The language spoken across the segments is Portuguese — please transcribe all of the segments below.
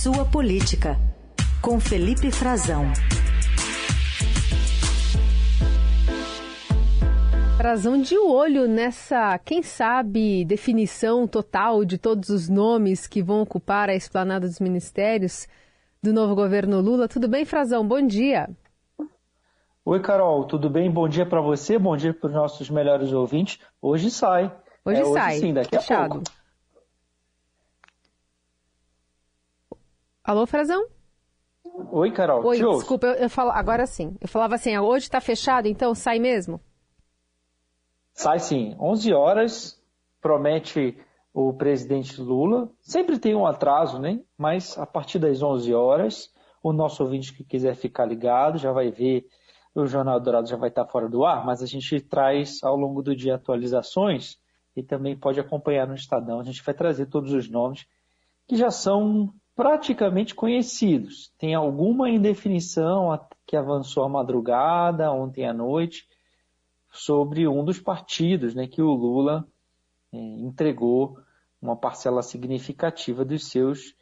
Sua Política, com Felipe Frazão. Frazão de olho nessa, quem sabe, definição total de todos os nomes que vão ocupar a esplanada dos ministérios do novo governo Lula. Tudo bem, Frazão? Bom dia. Oi, Carol, tudo bem? Bom dia para você, bom dia para os nossos melhores ouvintes. Hoje sai. Hoje é, sai. Hoje sim, daqui Fechado. a pouco. Alô, Frazão? Oi, Carol. Oi, desculpa, eu, eu falo agora sim. Eu falava assim, hoje está fechado, então sai mesmo? Sai sim. 11 horas, promete o presidente Lula. Sempre tem um atraso, né? Mas a partir das 11 horas, o nosso ouvinte que quiser ficar ligado já vai ver. O Jornal Dourado já vai estar fora do ar, mas a gente traz ao longo do dia atualizações e também pode acompanhar no Estadão. A gente vai trazer todos os nomes que já são praticamente conhecidos. Tem alguma indefinição que avançou à madrugada, ontem à noite, sobre um dos partidos né, que o Lula é, entregou uma parcela significativa dos seus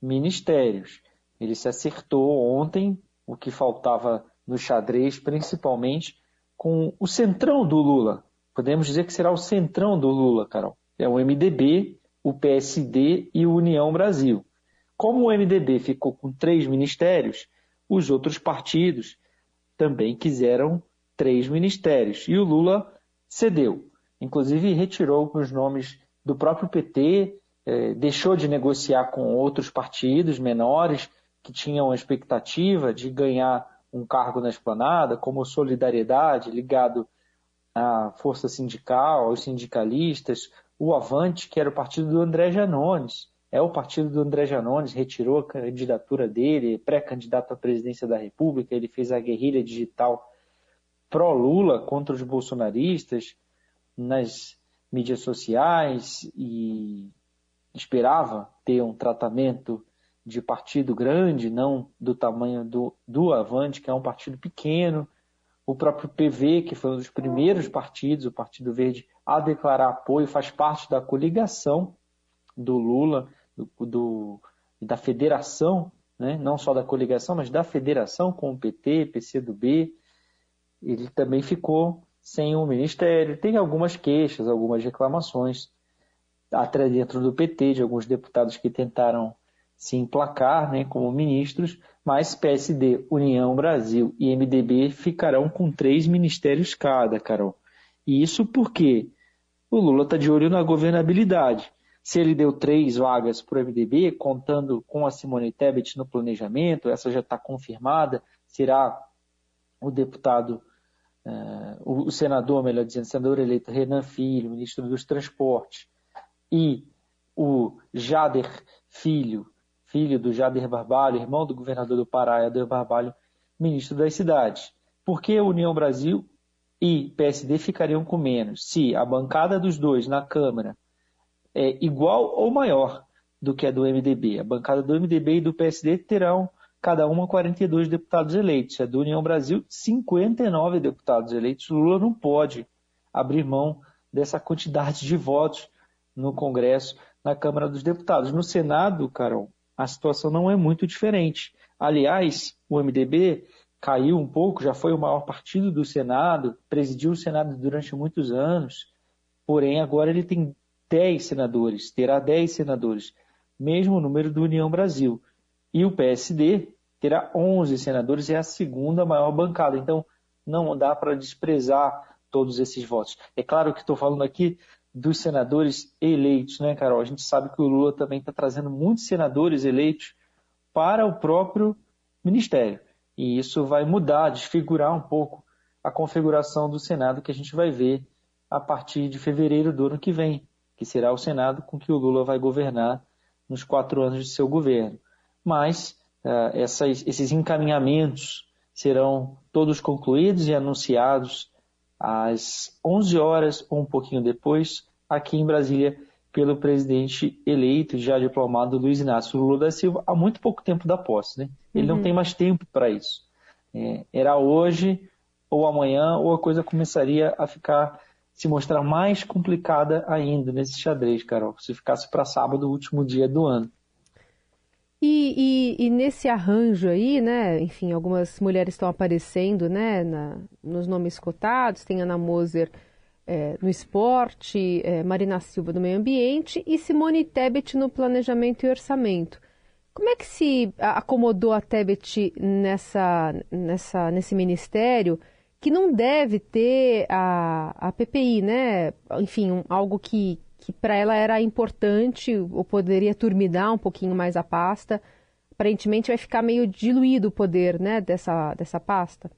ministérios. Ele se acertou ontem, o que faltava no xadrez, principalmente com o centrão do Lula. Podemos dizer que será o centrão do Lula, Carol. É o MDB, o PSD e o União Brasil. Como o MDB ficou com três ministérios, os outros partidos também quiseram três ministérios. E o Lula cedeu. Inclusive retirou os nomes do próprio PT, eh, deixou de negociar com outros partidos menores que tinham a expectativa de ganhar um cargo na esplanada, como Solidariedade, ligado à força sindical, aos sindicalistas, o Avante, que era o partido do André Janones, é o partido do André Janones, retirou a candidatura dele, pré-candidato à presidência da República, ele fez a guerrilha digital pró-Lula contra os bolsonaristas nas mídias sociais e esperava ter um tratamento de partido grande, não do tamanho do, do Avante, que é um partido pequeno. O próprio PV, que foi um dos primeiros partidos, o Partido Verde, a declarar apoio, faz parte da coligação do Lula do, do, da federação, né? não só da coligação, mas da federação com o PT, PCdoB, ele também ficou sem um ministério. Tem algumas queixas, algumas reclamações até dentro do PT de alguns deputados que tentaram se emplacar né, como ministros, mas PSD, União Brasil e MDB ficarão com três ministérios cada, Carol. E isso porque o Lula está de olho na governabilidade. Se ele deu três vagas para o MDB, contando com a Simone Tebet no planejamento, essa já está confirmada, será o deputado, uh, o senador, melhor dizendo, senador eleito Renan Filho, ministro dos Transportes, e o Jader Filho, filho do Jader Barbalho, irmão do governador do Pará, Jader Barbalho, ministro das cidades. Por que União Brasil e PSD ficariam com menos? Se a bancada dos dois na Câmara é igual ou maior do que a do MDB. A bancada do MDB e do PSD terão cada uma 42 deputados eleitos. A do União Brasil, 59 deputados eleitos. Lula não pode abrir mão dessa quantidade de votos no Congresso, na Câmara dos Deputados. No Senado, Carol, a situação não é muito diferente. Aliás, o MDB caiu um pouco, já foi o maior partido do Senado, presidiu o Senado durante muitos anos, porém agora ele tem 10 senadores, terá 10 senadores, mesmo número do União Brasil. E o PSD terá 11 senadores, é a segunda maior bancada. Então, não dá para desprezar todos esses votos. É claro que estou falando aqui dos senadores eleitos, né, Carol? A gente sabe que o Lula também está trazendo muitos senadores eleitos para o próprio ministério. E isso vai mudar, desfigurar um pouco a configuração do Senado que a gente vai ver a partir de fevereiro do ano que vem que será o Senado com que o Lula vai governar nos quatro anos de seu governo. Mas uh, essas, esses encaminhamentos serão todos concluídos e anunciados às 11 horas ou um pouquinho depois, aqui em Brasília, pelo presidente eleito, já diplomado Luiz Inácio Lula da Silva, há muito pouco tempo da posse. Né? Ele uhum. não tem mais tempo para isso. É, era hoje ou amanhã, ou a coisa começaria a ficar se mostrar mais complicada ainda nesse xadrez, Carol, se ficasse para sábado, o último dia do ano. E, e, e, nesse arranjo aí, né, enfim, algumas mulheres estão aparecendo, né, na, nos nomes cotados, tem Ana Moser é, no esporte, é, Marina Silva no meio ambiente e Simone Tebet no planejamento e orçamento. Como é que se acomodou a Tebet nessa, nessa, nesse ministério que não deve ter a, a PPI, né? Enfim, um, algo que, que para ela era importante ou poderia turmidar um pouquinho mais a pasta. Aparentemente vai ficar meio diluído o poder né, dessa, dessa pasta.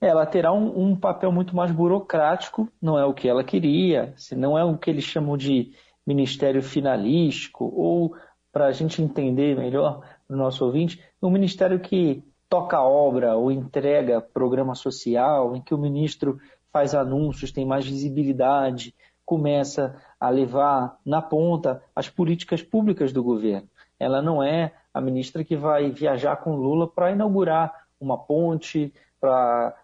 É, ela terá um, um, papel muito mais burocrático, não é o que ela queria, se não é o que eles chamam de ministério finalístico, ou, para a gente entender melhor, no nosso ouvinte, um ministério que toca obra ou entrega programa social, em que o ministro faz anúncios, tem mais visibilidade, começa a levar na ponta as políticas públicas do governo. Ela não é a ministra que vai viajar com Lula para inaugurar uma ponte, para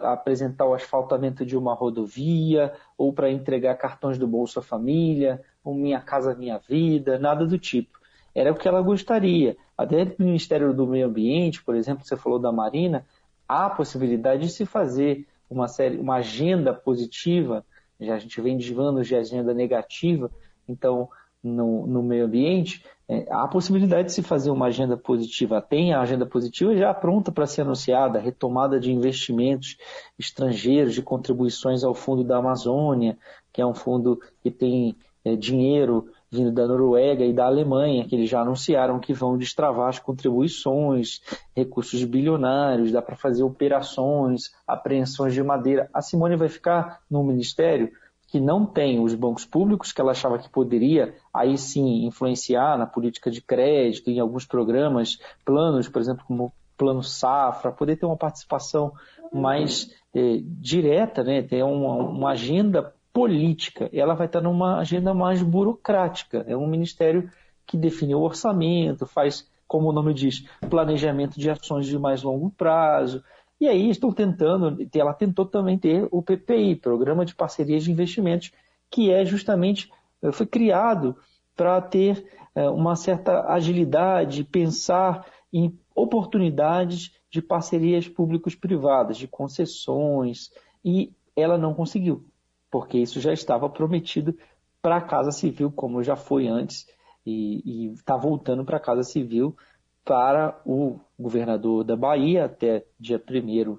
apresentar o asfaltamento de uma rodovia, ou para entregar cartões do Bolsa Família, ou Minha Casa Minha Vida, nada do tipo. Era o que ela gostaria. Até no Ministério do Meio Ambiente, por exemplo, você falou da Marina, há a possibilidade de se fazer uma, série, uma agenda positiva já a gente vem anos de agenda negativa, então no, no meio ambiente, é, há a possibilidade de se fazer uma agenda positiva. Tem a agenda positiva já pronta para ser anunciada, retomada de investimentos estrangeiros, de contribuições ao Fundo da Amazônia, que é um fundo que tem é, dinheiro vindo da Noruega e da Alemanha, que eles já anunciaram que vão destravar as contribuições, recursos bilionários, dá para fazer operações, apreensões de madeira. A Simone vai ficar no ministério que não tem os bancos públicos, que ela achava que poderia aí sim influenciar na política de crédito, em alguns programas, planos, por exemplo, como o Plano Safra, poder ter uma participação mais eh, direta, né, ter uma, uma agenda política, ela vai estar numa agenda mais burocrática. É um ministério que define o orçamento, faz, como o nome diz, planejamento de ações de mais longo prazo. E aí estão tentando, ela tentou também ter o PPI, Programa de Parcerias de Investimentos, que é justamente, eh, foi criado para ter eh, uma certa agilidade, pensar em oportunidades de parcerias públicos-privadas, de concessões, e ela não conseguiu porque isso já estava prometido para a Casa Civil, como já foi antes, e está voltando para a Casa Civil para o governador da Bahia até dia 1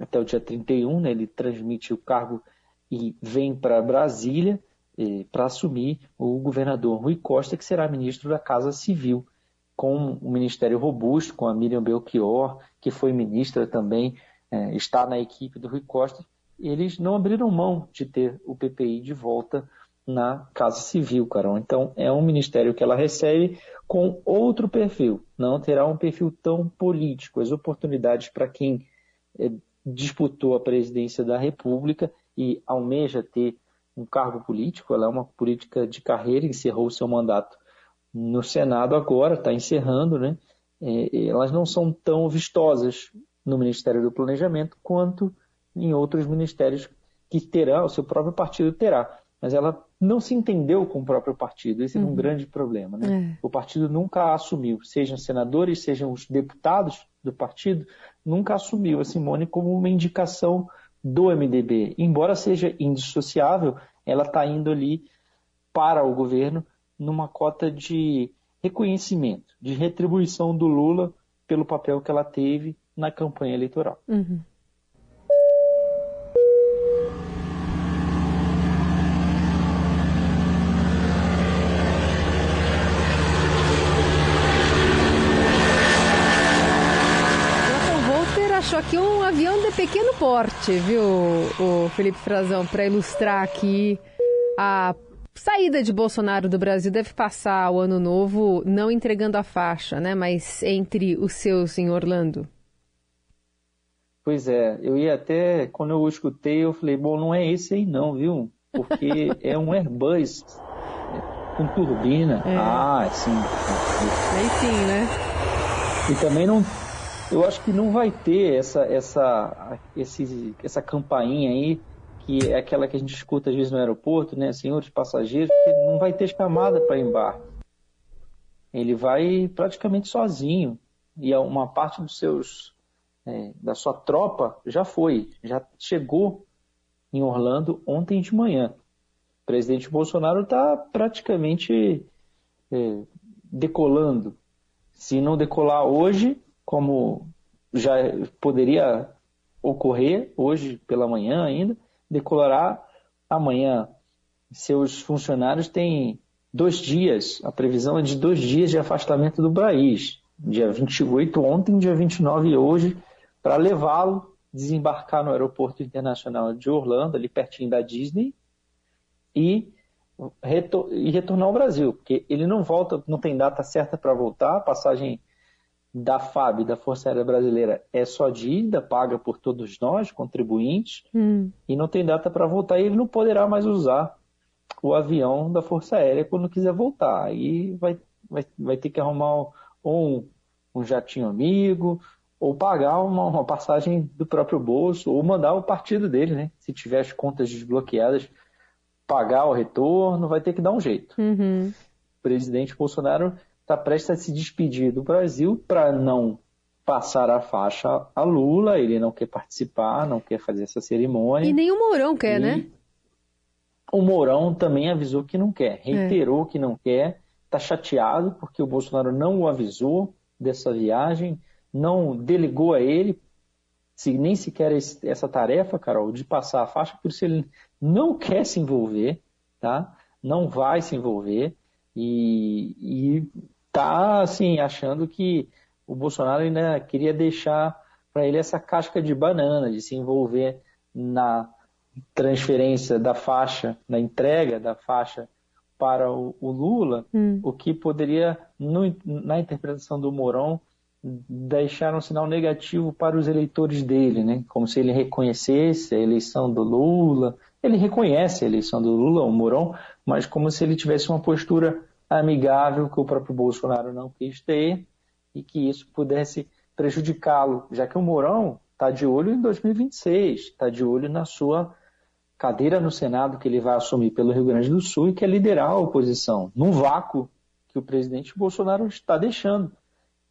até o dia 31, né, ele transmite o cargo e vem para Brasília eh, para assumir o governador Rui Costa, que será ministro da Casa Civil, com um ministério robusto, com a Miriam Belchior, que foi ministra também, eh, está na equipe do Rui Costa, eles não abriram mão de ter o PPI de volta na Casa Civil, Carol. Então, é um ministério que ela recebe com outro perfil, não terá um perfil tão político. As oportunidades para quem é, disputou a presidência da República e almeja ter um cargo político, ela é uma política de carreira, encerrou o seu mandato no Senado agora, está encerrando, né? É, elas não são tão vistosas no Ministério do Planejamento quanto em outros ministérios que terá, o seu próprio partido terá. Mas ela não se entendeu com o próprio partido. Esse uhum. é um grande problema. Né? É. O partido nunca assumiu, sejam senadores, sejam os deputados do partido, nunca assumiu a Simone como uma indicação do MDB. Embora seja indissociável, ela está indo ali para o governo numa cota de reconhecimento, de retribuição do Lula pelo papel que ela teve na campanha eleitoral. Uhum. aqui um avião de pequeno porte, viu, o Felipe Frazão, para ilustrar aqui a saída de Bolsonaro do Brasil deve passar o ano novo não entregando a faixa, né, mas entre os seus em Orlando. Pois é, eu ia até, quando eu escutei, eu falei, bom, não é esse aí não, viu? Porque é um Airbus com turbina. É. Ah, sim. Aí sim, né? E também não eu acho que não vai ter essa, essa, esse, essa campainha aí, que é aquela que a gente escuta às vezes no aeroporto, né? Senhores passageiros, porque não vai ter chamada para embarque. ele vai praticamente sozinho e uma parte dos seus é, da sua tropa já foi, já chegou em Orlando ontem de manhã. O presidente Bolsonaro está praticamente é, decolando. Se não decolar hoje, como já poderia ocorrer hoje pela manhã ainda, decolará amanhã. Seus funcionários têm dois dias, a previsão é de dois dias de afastamento do país. Dia 28 ontem, dia 29 hoje, para levá-lo, desembarcar no aeroporto internacional de Orlando, ali pertinho da Disney, e, retor e retornar ao Brasil, porque ele não volta, não tem data certa para voltar, a passagem da FAB, da Força Aérea Brasileira, é só de ida, paga por todos nós, contribuintes, hum. e não tem data para voltar, e ele não poderá mais usar o avião da Força Aérea quando quiser voltar. Aí vai, vai, vai ter que arrumar um, um jatinho amigo, ou pagar uma, uma, passagem do próprio bolso, ou mandar o partido dele, né? Se tiver as contas desbloqueadas, pagar o retorno, vai ter que dar um jeito. Uhum. O presidente Bolsonaro está prestes a se despedir do Brasil para não passar a faixa a Lula, ele não quer participar, não quer fazer essa cerimônia. E nem o Mourão quer, e né? O Mourão também avisou que não quer, reiterou é. que não quer, está chateado porque o Bolsonaro não o avisou dessa viagem, não delegou a ele se, nem sequer esse, essa tarefa, Carol, de passar a faixa, por isso ele não quer se envolver, tá? Não vai se envolver e, e tá assim achando que o Bolsonaro ainda queria deixar para ele essa casca de banana de se envolver na transferência da faixa, na entrega da faixa para o, o Lula, hum. o que poderia, no, na interpretação do Mourão, deixar um sinal negativo para os eleitores dele, né? Como se ele reconhecesse a eleição do Lula. Ele reconhece a eleição do Lula, o Mourão, mas como se ele tivesse uma postura amigável que o próprio Bolsonaro não quis ter e que isso pudesse prejudicá-lo, já que o Mourão está de olho em 2026, está de olho na sua cadeira no Senado que ele vai assumir pelo Rio Grande do Sul e quer liderar a oposição, num vácuo que o presidente Bolsonaro está deixando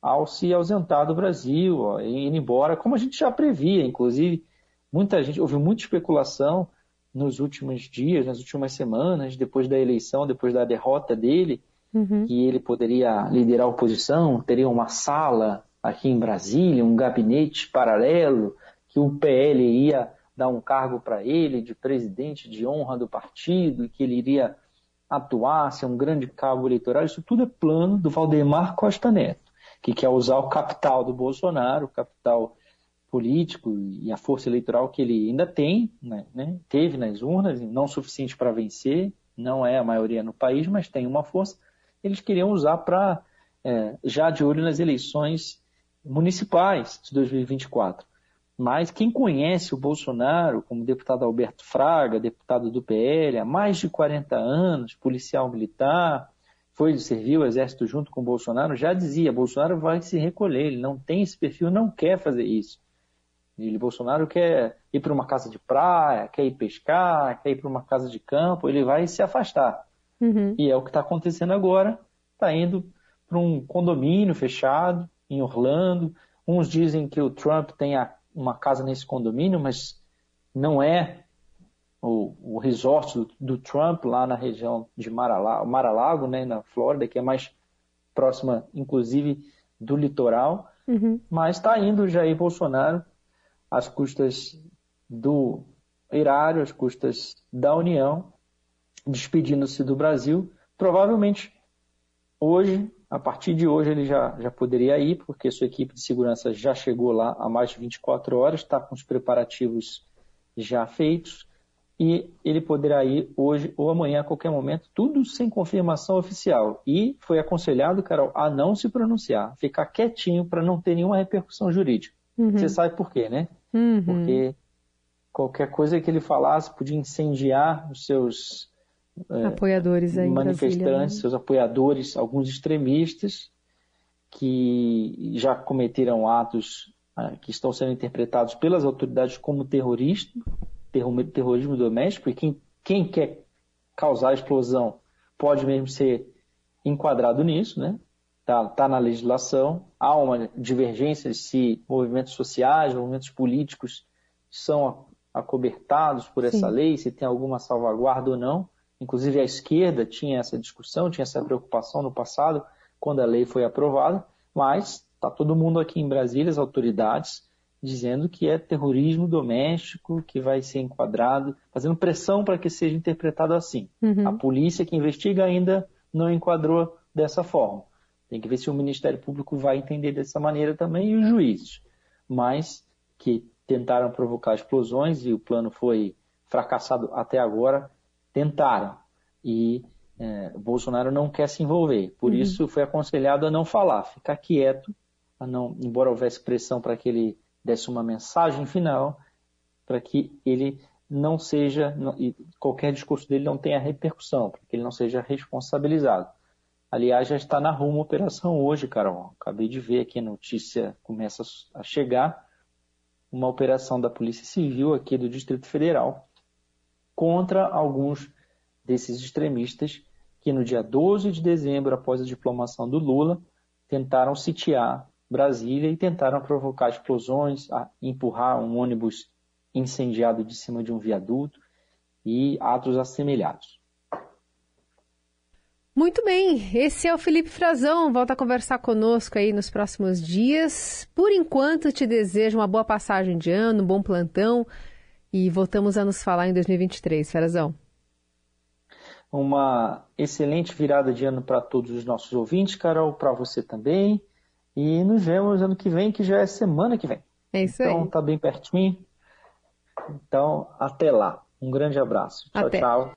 ao se ausentar do Brasil, ó, ir embora, como a gente já previa, inclusive, muita gente, houve muita especulação nos últimos dias, nas últimas semanas, depois da eleição, depois da derrota dele, uhum. que ele poderia liderar a oposição, teria uma sala aqui em Brasília, um gabinete paralelo, que o PL ia dar um cargo para ele de presidente de honra do partido, e que ele iria atuar, ser um grande cabo eleitoral. Isso tudo é plano do Valdemar Costa Neto que quer usar o capital do Bolsonaro, o capital político e a força eleitoral que ele ainda tem, né, né, teve nas urnas, não suficiente para vencer, não é a maioria no país, mas tem uma força, eles queriam usar para, é, já de olho nas eleições municipais de 2024. Mas quem conhece o Bolsonaro como deputado Alberto Fraga, deputado do PL, há mais de 40 anos, policial militar, foi servir o exército junto com o Bolsonaro, já dizia, Bolsonaro vai se recolher, ele não tem esse perfil, não quer fazer isso. Ele, Bolsonaro quer ir para uma casa de praia, quer ir pescar, quer ir para uma casa de campo, ele vai se afastar. Uhum. E é o que está acontecendo agora, está indo para um condomínio fechado em Orlando. Uns dizem que o Trump tem uma casa nesse condomínio, mas não é o, o resort do, do, Trump lá na região de Mar-a-Lago, né, na Flórida, que é mais próxima, inclusive, do litoral. Uhum. Mas está indo Jair Bolsonaro às custas do erário, às custas da União, despedindo-se do Brasil. Provavelmente hoje, a partir de hoje, ele já, já poderia ir, porque sua equipe de segurança já chegou lá há mais de 24 horas, está com os preparativos já feitos e ele poderá ir hoje ou amanhã a qualquer momento, tudo sem confirmação oficial. E foi aconselhado, Carol, a não se pronunciar, ficar quietinho para não ter nenhuma repercussão jurídica. Uhum. Você sabe por quê, né? Uhum. Porque qualquer coisa que ele falasse podia incendiar os seus apoiadores aí manifestantes, Brasília, né? seus apoiadores, alguns extremistas que já cometeram atos ah, que estão sendo interpretados pelas autoridades como terroristas terrorismo doméstico, e quem, quem quer causar explosão pode mesmo ser enquadrado nisso, né? está tá na legislação. Há uma divergência se movimentos sociais, movimentos políticos são acobertados por essa Sim. lei, se tem alguma salvaguarda ou não. Inclusive a esquerda tinha essa discussão, tinha essa preocupação no passado, quando a lei foi aprovada, mas está todo mundo aqui em Brasília, as autoridades, dizendo que é terrorismo doméstico, que vai ser enquadrado, fazendo pressão para que seja interpretado assim. Uhum. A polícia que investiga ainda não enquadrou dessa forma. Tem que ver se o Ministério Público vai entender dessa maneira também e os juízes. Mas que tentaram provocar explosões e o plano foi fracassado até agora, tentaram. E é, Bolsonaro não quer se envolver. Por uhum. isso foi aconselhado a não falar, ficar quieto, a não, embora houvesse pressão para que ele desse uma mensagem final, para que ele não seja, e qualquer discurso dele não tenha repercussão, para que ele não seja responsabilizado. Aliás, já está na rua uma operação hoje, Carol. Acabei de ver aqui a notícia começa a chegar. Uma operação da Polícia Civil aqui do Distrito Federal contra alguns desses extremistas que no dia 12 de dezembro, após a diplomação do Lula, tentaram sitiar Brasília e tentaram provocar explosões, empurrar um ônibus incendiado de cima de um viaduto e atos assemelhados. Muito bem, esse é o Felipe Frazão, volta a conversar conosco aí nos próximos dias. Por enquanto, te desejo uma boa passagem de ano, um bom plantão e voltamos a nos falar em 2023, Frazão. Uma excelente virada de ano para todos os nossos ouvintes, Carol, para você também. E nos vemos ano que vem, que já é semana que vem. É isso então, aí. Então, tá bem pertinho. Então, até lá. Um grande abraço. Tchau, até. tchau.